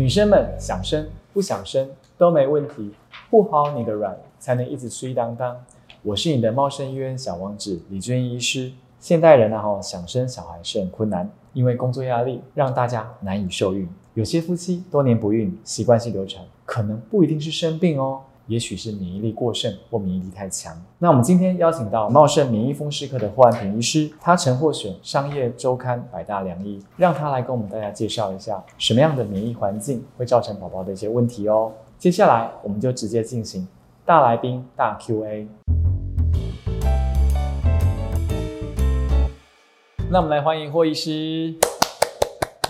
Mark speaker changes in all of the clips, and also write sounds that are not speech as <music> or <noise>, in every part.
Speaker 1: 女生们想生不想生都没问题，护好你的卵，才能一直睡当当。我是你的茂盛医院小王子李娟医师。现代人啊，哈，想生小孩是很困难，因为工作压力让大家难以受孕。有些夫妻多年不孕，习惯性流产，可能不一定是生病哦，也许是免疫力过剩或免疫力太强。那我们今天邀请到茂盛免疫风湿科的霍安平医师，他曾获选商业周刊百大良医，让他来跟我们大家介绍一下什么样的免疫环境会造成宝宝的一些问题哦。接下来我们就直接进行大来宾大 Q&A。那我们来欢迎霍医师。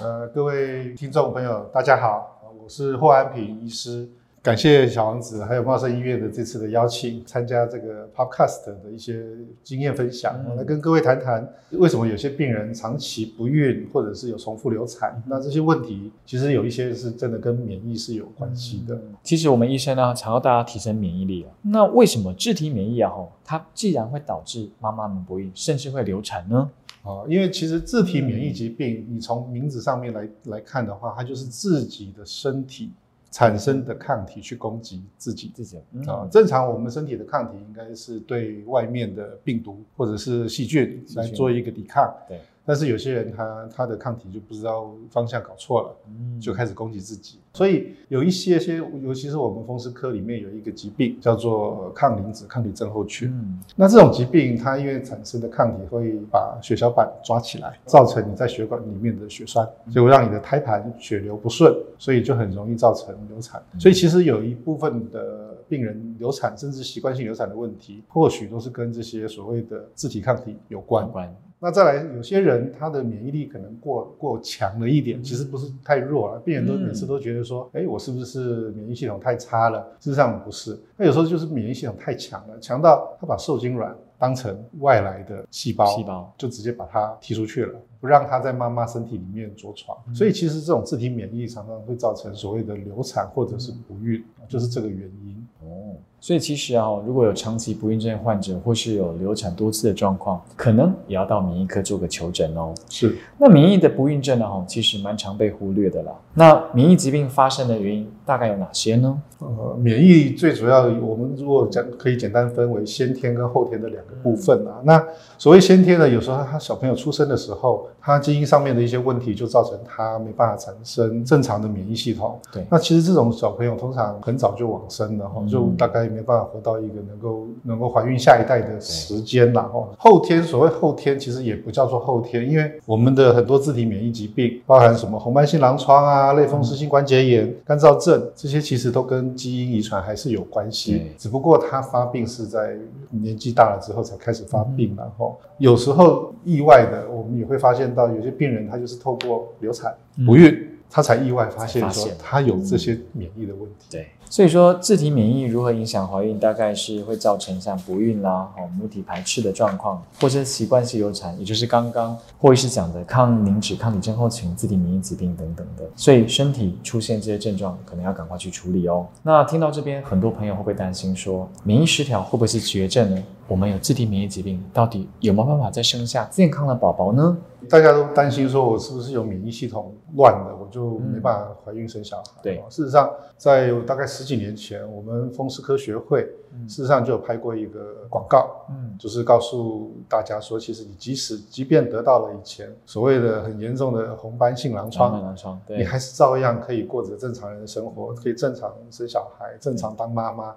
Speaker 2: 呃，各位听众朋友，大家好，我是霍安平医师。感谢小王子还有茂盛音乐的这次的邀请，参加这个 podcast 的一些经验分享。我来跟各位谈谈，为什么有些病人长期不孕，或者是有重复流产？那这些问题其实有一些是真的跟免疫是有关系的。
Speaker 1: 其实我们医生呢，常要大家提升免疫力啊。那为什么自体免疫啊？吼，它既然会导致妈妈们不孕，甚至会流产呢？
Speaker 2: 哦，因为其实自体免疫疾病，你从名字上面来来看的话，它就是自己的身体产生的抗体去攻击自己。
Speaker 1: 自己
Speaker 2: 啊，正常我们身体的抗体应该是对外面的病毒或者是细菌来做一个抵抗。
Speaker 1: 对。
Speaker 2: 但是有些人他他的抗体就不知道方向搞错了，就开始攻击自己。所以有一些些，尤其是我们风湿科里面有一个疾病叫做抗磷脂抗体症候群。那这种疾病它因为产生的抗体会把血小板抓起来，造成你在血管里面的血栓，就会让你的胎盘血流不顺，所以就很容易造成流产。所以其实有一部分的病人流产，甚至习惯性流产的问题，或许都是跟这些所谓的自体抗体有关。那再来，有些人他的免疫力可能过过强了一点，其实不是太弱了。病人都每次都觉得说，哎，我是不是免疫系统太差了？事实上不是，那有时候就是免疫系统太强了，强到他把受精卵当成外来的细胞，
Speaker 1: 细胞
Speaker 2: 就直接把它踢出去了，不让它在妈妈身体里面着床。所以其实这种自体免疫常常会造成所谓的流产或者是不孕，就是这个原因。
Speaker 1: 哦。所以其实啊，如果有长期不孕症患者，或是有流产多次的状况，可能也要到免疫科做个求诊哦。
Speaker 2: 是，
Speaker 1: 那免疫的不孕症呢？哈，其实蛮常被忽略的啦。那免疫疾病发生的原因大概有哪些呢？
Speaker 2: 呃，免疫最主要，我们如果讲可以简单分为先天跟后天的两个部分啊。那所谓先天的，有时候他小朋友出生的时候，他基因上面的一些问题，就造成他没办法产生正常的免疫系统。
Speaker 1: 对，
Speaker 2: 那其实这种小朋友通常很早就往生了哈，就大概。没办法活到一个能够能够怀孕下一代的时间然后后天所谓后天其实也不叫做后天，因为我们的很多自体免疫疾病，包含什么红斑性狼疮啊、类风湿性关节炎、干燥症，这些其实都跟基因遗传还是有关系。只不过它发病是在年纪大了之后才开始发病，然后有时候意外的，我们也会发现到有些病人他就是透过流产不孕。他才意外发现说他有这些免疫的问题。
Speaker 1: 对，所以说自体免疫如何影响怀孕，大概是会造成像不孕啦、哦母体排斥的状况，或者习惯性流产，也就是刚刚霍医师讲的抗凝脂抗体症候群、自体免疫疾病等等的。所以身体出现这些症状，可能要赶快去处理哦。那听到这边，很多朋友会不会担心说，免疫失调会不会是绝症呢？我们有自体免疫疾病，到底有没有办法再生下健康的宝宝呢？
Speaker 2: 大家都担心说，我是不是有免疫系统乱了，我就没办法怀孕生小孩。
Speaker 1: 对，
Speaker 2: 事实上，在大概十几年前，我们风湿科学会事实上就有拍过一个广告，嗯，就是告诉大家说，其实你即使即便得到了以前所谓的很严重的红斑性狼疮，
Speaker 1: 狼疮，
Speaker 2: 你还是照样可以过着正常人的生活，可以正常生小孩，正常当妈妈。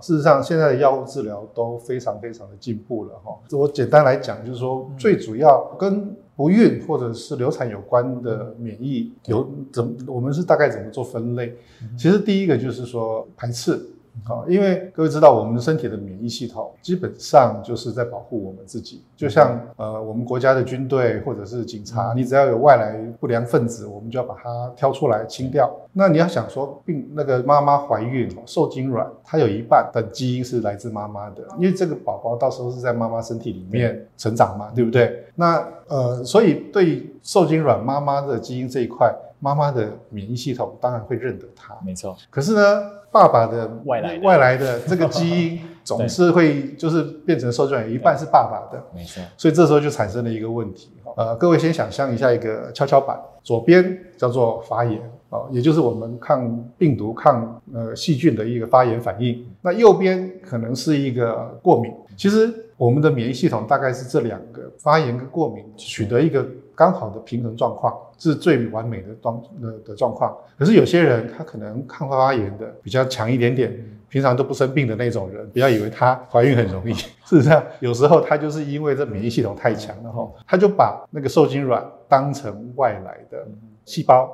Speaker 2: 事实上，现在的药物治疗都非常非常的进步了哈。我简单来讲，就是说，最主要跟不孕或者是流产有关的免疫有怎，我们是大概怎么做分类？其实第一个就是说排斥。好，因为各位知道，我们身体的免疫系统基本上就是在保护我们自己，就像呃，我们国家的军队或者是警察，你只要有外来不良分子，我们就要把它挑出来清掉。那你要想说，病那个妈妈怀孕受精卵，它有一半的基因是来自妈妈的，因为这个宝宝到时候是在妈妈身体里面成长嘛，对不对？那呃，所以对受精卵妈妈的基因这一块，妈妈的免疫系统当然会认得它，
Speaker 1: 没错。
Speaker 2: 可是呢？爸爸的
Speaker 1: 外来的
Speaker 2: 外来的这个基因总是会就是变成受精卵有一半是爸爸的，
Speaker 1: 没错，
Speaker 2: 所以这时候就产生了一个问题。呃，各位先想象一下一个跷跷板，左边叫做发炎啊，也就是我们抗病毒、抗呃细菌的一个发炎反应。那右边可能是一个过敏。其实我们的免疫系统大概是这两个发炎跟过敏取得一个刚好的平衡状况，是最完美的状的的状况。可是有些人他可能抗发炎的比较强一点点。平常都不生病的那种人，不要以为她怀孕很容易。<laughs> 事实上，有时候她就是因为这免疫系统太强了哈，她就把那个受精卵当成外来的细胞，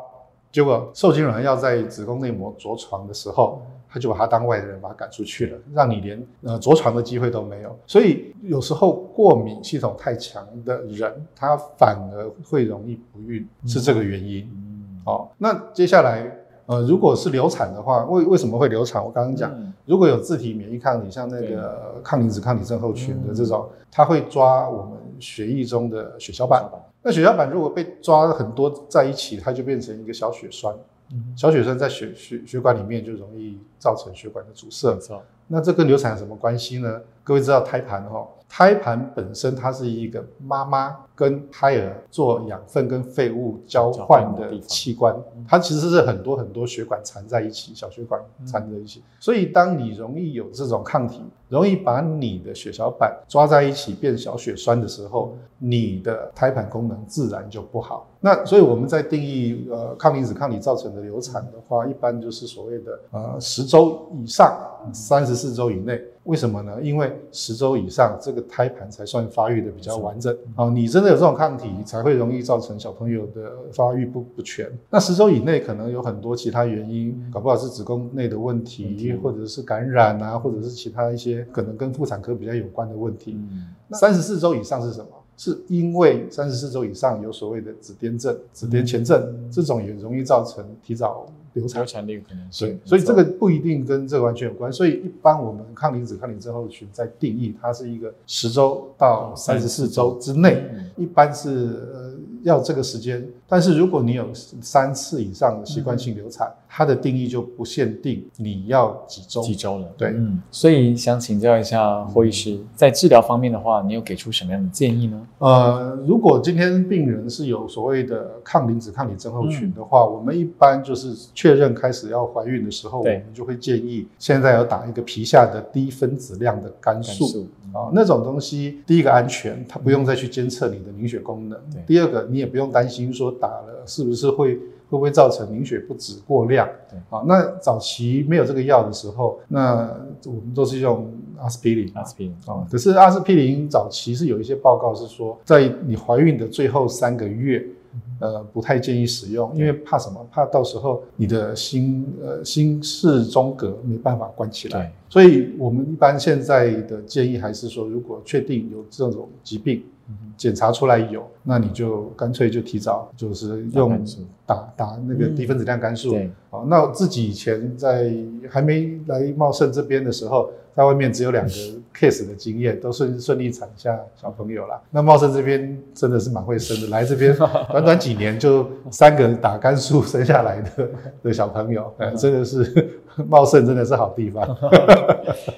Speaker 2: 结果受精卵要在子宫内膜着床的时候，她就把他当外人把他赶出去了，让你连呃着床的机会都没有。所以有时候过敏系统太强的人，他反而会容易不孕，是这个原因。好，那接下来。呃，如果是流产的话，为为什么会流产？我刚刚讲，如果有自体免疫抗体，像那个抗磷脂抗体症候群的这种，它会抓我们血液中的血小板。那血小板如果被抓很多在一起，它就变成一个小血栓。小血栓在血血血管里面就容易造成血管的阻塞。那这跟流产有什么关系呢？各位知道胎盘哈？胎盘本身它是一个妈妈跟胎儿做养分跟废物交换的器官，它其实是很多很多血管缠在一起，小血管缠在一起。所以当你容易有这种抗体，容易把你的血小板抓在一起变小血栓的时候，你的胎盘功能自然就不好。那所以我们在定义呃抗磷脂抗体造成的流产的话，一般就是所谓的呃十周以上，三十四周以内。为什么呢？因为十周以上，这个胎盘才算发育的比较完整。哦，你真的有这种抗体，才会容易造成小朋友的发育不不全。那十周以内可能有很多其他原因，搞不好是子宫内的问题，或者是感染啊，或者是其他一些可能跟妇产科比较有关的问题。三十四周以上是什么？是因为三十四周以上有所谓的子痫症、子痫前症，这种也容易造成提早。流产流产
Speaker 1: 率可能
Speaker 2: 对，所以这个不一定跟这个完全有关。所以一般我们抗磷脂抗磷症候群在定义，它是一个十周到三十四周之内，一般是呃要这个时间。但是如果你有三次以上的习惯性流产，它的定义就不限定你要几周。
Speaker 1: 几周了。
Speaker 2: 对，
Speaker 1: 嗯，所以想请教一下霍医师，在治疗方面的话，你有给出什么样的建议呢？
Speaker 2: 呃，如果今天病人是有所谓的抗磷脂抗体症候群的话，我们一般就是确认开始要怀孕的时候，我们就会建议现在要打一个皮下的低分子量的肝素。啊，那种东西，第一个安全，它不用再去监测你的凝血功能；第二个，你也不用担心说打了是不是会。会不会造成凝血不止过量？
Speaker 1: 对，
Speaker 2: 好，那早期没有这个药的时候，那我们都是用阿司匹林。
Speaker 1: 阿司匹林
Speaker 2: 啊，可是阿司匹林早期是有一些报告是说，在你怀孕的最后三个月，呃，不太建议使用，因为怕什么？怕到时候你的心呃心室中隔没办法关起来。所以我们一般现在的建议还是说，如果确定有这种疾病。检查出来有，那你就干脆就提早就是用打打那个低分子量肝素。好，那自己以前在还没来茂盛这边的时候，在外面只有两个 <laughs> case 的经验，都顺顺利产下小朋友了。那茂盛这边真的是蛮会生的，来这边 <laughs> 短短几年就三个打肝素生下来的 <laughs> 的小朋友，哎，真的是茂盛真的是好地方。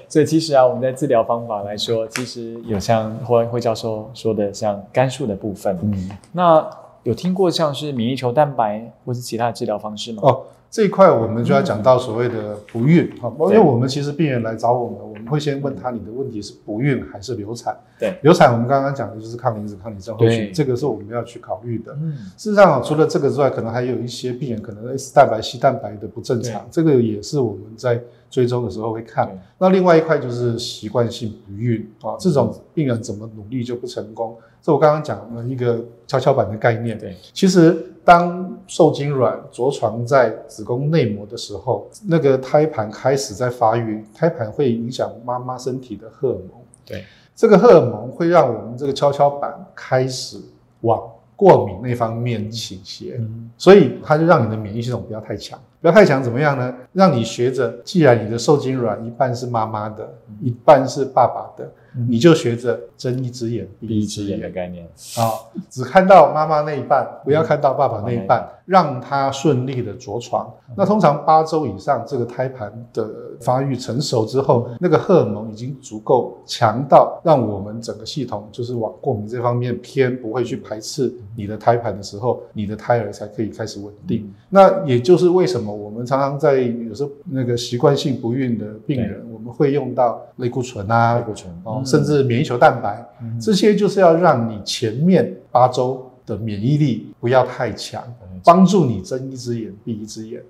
Speaker 1: 所以其实啊，我们在治疗方法来说，其实有像霍霍教授说的，像甘肃的部分，嗯，那有听过像是免疫球蛋白或是其他的治疗方式吗？
Speaker 2: 哦。这一块我们就要讲到所谓的不孕哈，因为我们其实病人来找我们，我们会先问他你的问题是不孕还是流产？
Speaker 1: 对，
Speaker 2: 流产我们刚刚讲的就是抗磷脂抗磷症候群，这个是我们要去考虑的。嗯，事实上除了这个之外，可能还有一些病人可能 S 蛋白、C 蛋白的不正常，这个也是我们在追踪的时候会看。那另外一块就是习惯性不孕啊，这种病人怎么努力就不成功。这我刚刚讲了一个跷跷板的概念。
Speaker 1: 对，
Speaker 2: 其实当受精卵着床在子宫内膜的时候，那个胎盘开始在发育，胎盘会影响妈妈身体的荷尔蒙。
Speaker 1: 对，
Speaker 2: 这个荷尔蒙会让我们这个跷跷板开始往过敏那方面倾斜，所以它就让你的免疫系统不要太强。不要太强怎么样呢？让你学着，既然你的受精卵一半是妈妈的，一半是爸爸的。你就学着睁一只眼闭
Speaker 1: 闭一只眼的概念
Speaker 2: 啊，只看到妈妈那一半，不要看到爸爸那一半，让它顺利的着床。那通常八周以上，这个胎盘的发育成熟之后，那个荷尔蒙已经足够强到让我们整个系统就是往过敏这方面偏，不会去排斥你的胎盘的时候，你的胎儿才可以开始稳定。那也就是为什么我们常常在有时候那个习惯性不孕的病人，我们会用到类固醇啊，
Speaker 1: 类固醇
Speaker 2: 哦。甚至免疫球蛋白，这些就是要让你前面八周的免疫力不要太强，帮助你睁一只眼闭一只眼。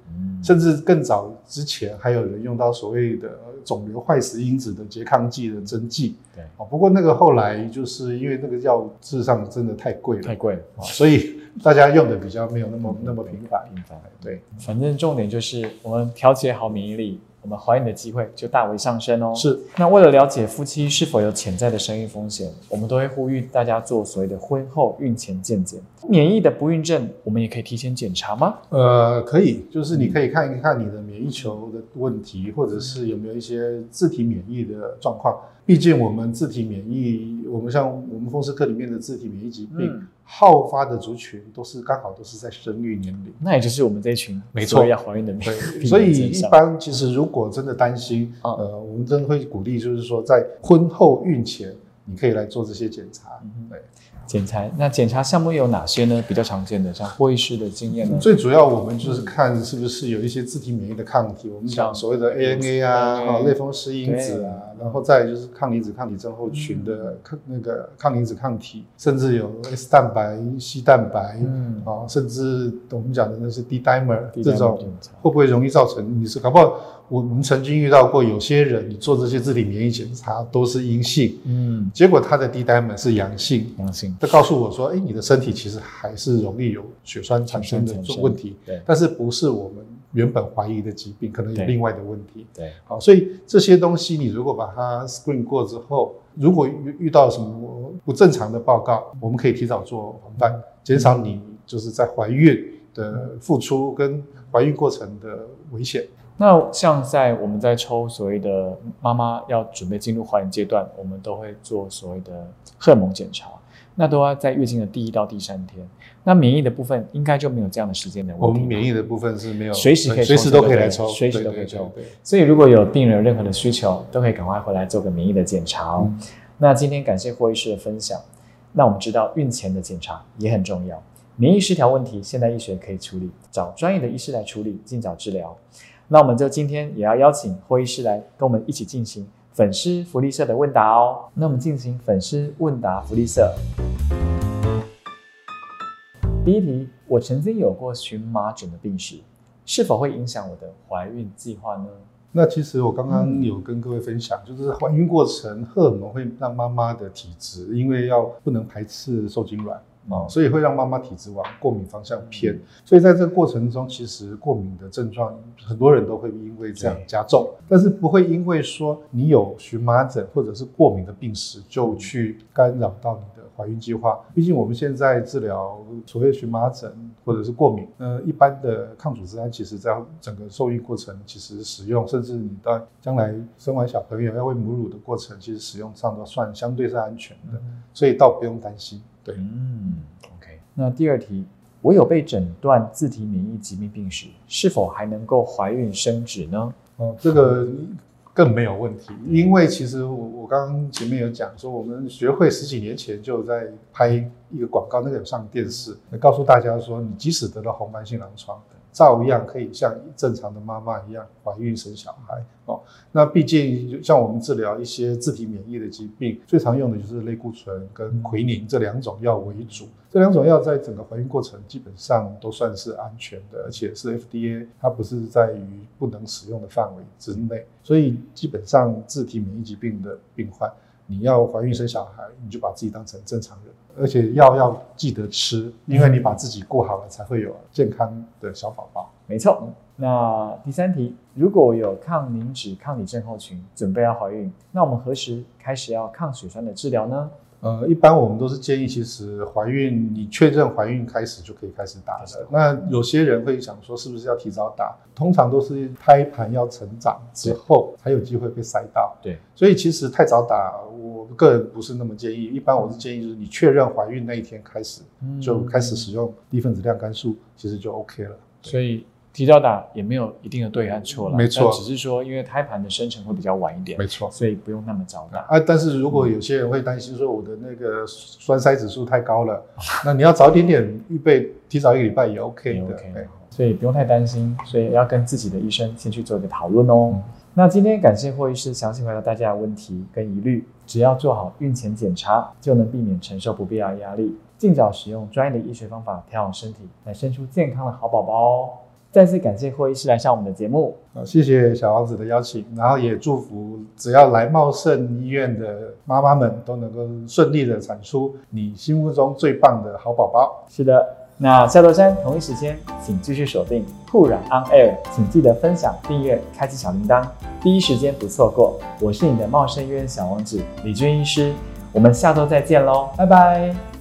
Speaker 2: 甚至更早之前还有人用到所谓的肿瘤坏死因子的拮抗剂的针剂。
Speaker 1: 对，
Speaker 2: 哦，不过那个后来就是因为那个药事实上真的太贵了，
Speaker 1: 太贵了，
Speaker 2: 所以大家用的比较没有那么那么频繁。
Speaker 1: 频繁，
Speaker 2: 对，
Speaker 1: 反正重点就是我们调节好免疫力。我们怀孕的机会就大为上升哦。
Speaker 2: 是，
Speaker 1: 那为了了解夫妻是否有潜在的生育风险，我们都会呼吁大家做所谓的婚后孕前健检。免疫的不孕症，我们也可以提前检查吗？
Speaker 2: 呃，可以，就是你可以看一看你的免疫球的问题，或者是有没有一些自体免疫的状况。毕竟我们自体免疫，我们像我们风湿科里面的自体免疫疾病，好发的族群都是刚好都是在生育年龄，
Speaker 1: 那也就是我们这一群
Speaker 2: 没错。
Speaker 1: 要怀孕的
Speaker 2: 对，<laughs> 所以一般其实如果真的担心，呃，我们真会鼓励，就是说在婚后孕前，你可以来做这些检查，对。
Speaker 1: 检查那检查项目有哪些呢？比较常见的，像霍医师的经验呢？
Speaker 2: 最主要我们就是看是不是有一些自体免疫的抗体，我们讲所谓的 ANA 啊，啊类风湿因子啊，然后再就是抗离子抗体症候群的抗那个抗离子抗体，甚至有 S 蛋白、C 蛋白，嗯，啊，甚至我们讲的那些 D-dimer 这种，会不会容易造成你是搞不好？我们曾经遇到过有些人，你做这些自体免疫检查都是阴性，嗯，结果他的 D dimer 是阳性，
Speaker 1: 阳性，
Speaker 2: 他告诉我说，哎，你的身体其实还是容易有血栓产生的问题，
Speaker 1: 对，
Speaker 2: 但是不是我们原本怀疑的疾病，可能有另外的问题，
Speaker 1: 对，
Speaker 2: 好，所以这些东西你如果把它 screen 过之后，如果遇遇到什么不正常的报告，我们可以提早做防范，减少你就是在怀孕的付出跟怀孕过程的危险。
Speaker 1: 那像在我们在抽所谓的妈妈要准备进入怀孕阶段，我们都会做所谓的荷尔蒙检查，那都要在月经的第一到第三天。那免疫的部分应该就没有这样的时间的问题。
Speaker 2: 我们免疫的部分是没有，
Speaker 1: 随时可以
Speaker 2: 随时都可以来抽，
Speaker 1: 随时都可以抽。所以如果有病人有任何的需求，都可以赶快回来做个免疫的检查哦。那今天感谢霍医师的分享。那我们知道孕前的检查也很重要，免疫失调问题现代医学可以处理，找专业的医师来处理，尽早治疗。那我们就今天也要邀请霍医师来跟我们一起进行粉丝福利社的问答哦。那我们进行粉丝问答福利社。第一题，我曾经有过荨麻疹的病史，是否会影响我的怀孕计划呢？
Speaker 2: 那其实我刚刚有跟各位分享，就是怀孕过程荷尔蒙会让妈妈的体质，因为要不能排斥受精卵。哦，所以会让妈妈体质往过敏方向偏，所以在这个过程中，其实过敏的症状很多人都会因为这样加重，但是不会因为说你有荨麻疹或者是过敏的病史就去干扰到你的怀孕计划。毕竟我们现在治疗所谓荨麻疹或者是过敏，呃，一般的抗组织胺，其实在整个受孕过程其实使用，甚至你到将来生完小朋友要喂母乳的过程，其实使用上都算相对是安全的，所以倒不用担心。对，
Speaker 1: 嗯，OK。那第二题，我有被诊断自体免疫疾病病史，是否还能够怀孕生子呢？
Speaker 2: 哦，这个更没有问题，因为其实我我刚刚前面有讲说，我们学会十几年前就在拍一个广告，那个有上电视，告诉大家说，你即使得了红斑性狼疮。照样可以像正常的妈妈一样怀孕生小孩哦。那毕竟像我们治疗一些自体免疫的疾病，最常用的就是类固醇跟奎宁这两种药为主。这两种药在整个怀孕过程基本上都算是安全的，而且是 FDA，它不是在于不能使用的范围之内。所以基本上自体免疫疾病的病患，你要怀孕生小孩，你就把自己当成正常人。而且药要记得吃，因为你把自己过好了，才会有健康的小宝宝。
Speaker 1: 没错。那第三题，如果有抗凝脂抗体症候群，准备要怀孕，那我们何时开始要抗血栓的治疗呢？
Speaker 2: 呃，一般我们都是建议，其实怀孕你确认怀孕开始就可以开始打了。那有些人会想说，是不是要提早打？通常都是胎盘要成长之后才有机会被塞到。
Speaker 1: 对，
Speaker 2: 所以其实太早打，我个人不是那么建议。一般我是建议，就是你确认怀孕那一天开始就开始使用低分子量肝素，其实就 OK 了。
Speaker 1: 所以。提早打也没有一定的对和错了，
Speaker 2: 没错，
Speaker 1: 只是说因为胎盘的生成会比较晚一点，
Speaker 2: 没错，
Speaker 1: 所以不用那么早打
Speaker 2: 啊。但是如果有些人会担心说我的那个栓塞指数太高了，<laughs> 那你要早点点预备，提早一个礼拜也 OK 的，
Speaker 1: 所以不用太担心，所以要跟自己的医生先去做一个讨论哦。那今天感谢霍医师详细回答大家的问题跟疑虑，只要做好孕前检查，就能避免承受不必要压力，尽早使用专业的医学方法调养身体，来生出健康的好宝宝哦。再次感谢霍医师来上我们的节目，
Speaker 2: 啊，谢谢小王子的邀请，然后也祝福只要来茂盛医院的妈妈们都能够顺利的产出你心目中最棒的好宝宝。
Speaker 1: 是的，那下周三同一时间，请继续锁定酷染 On Air，请记得分享、订阅、开启小铃铛，第一时间不错过。我是你的茂盛医院小王子李军医师，我们下周再见喽，拜拜。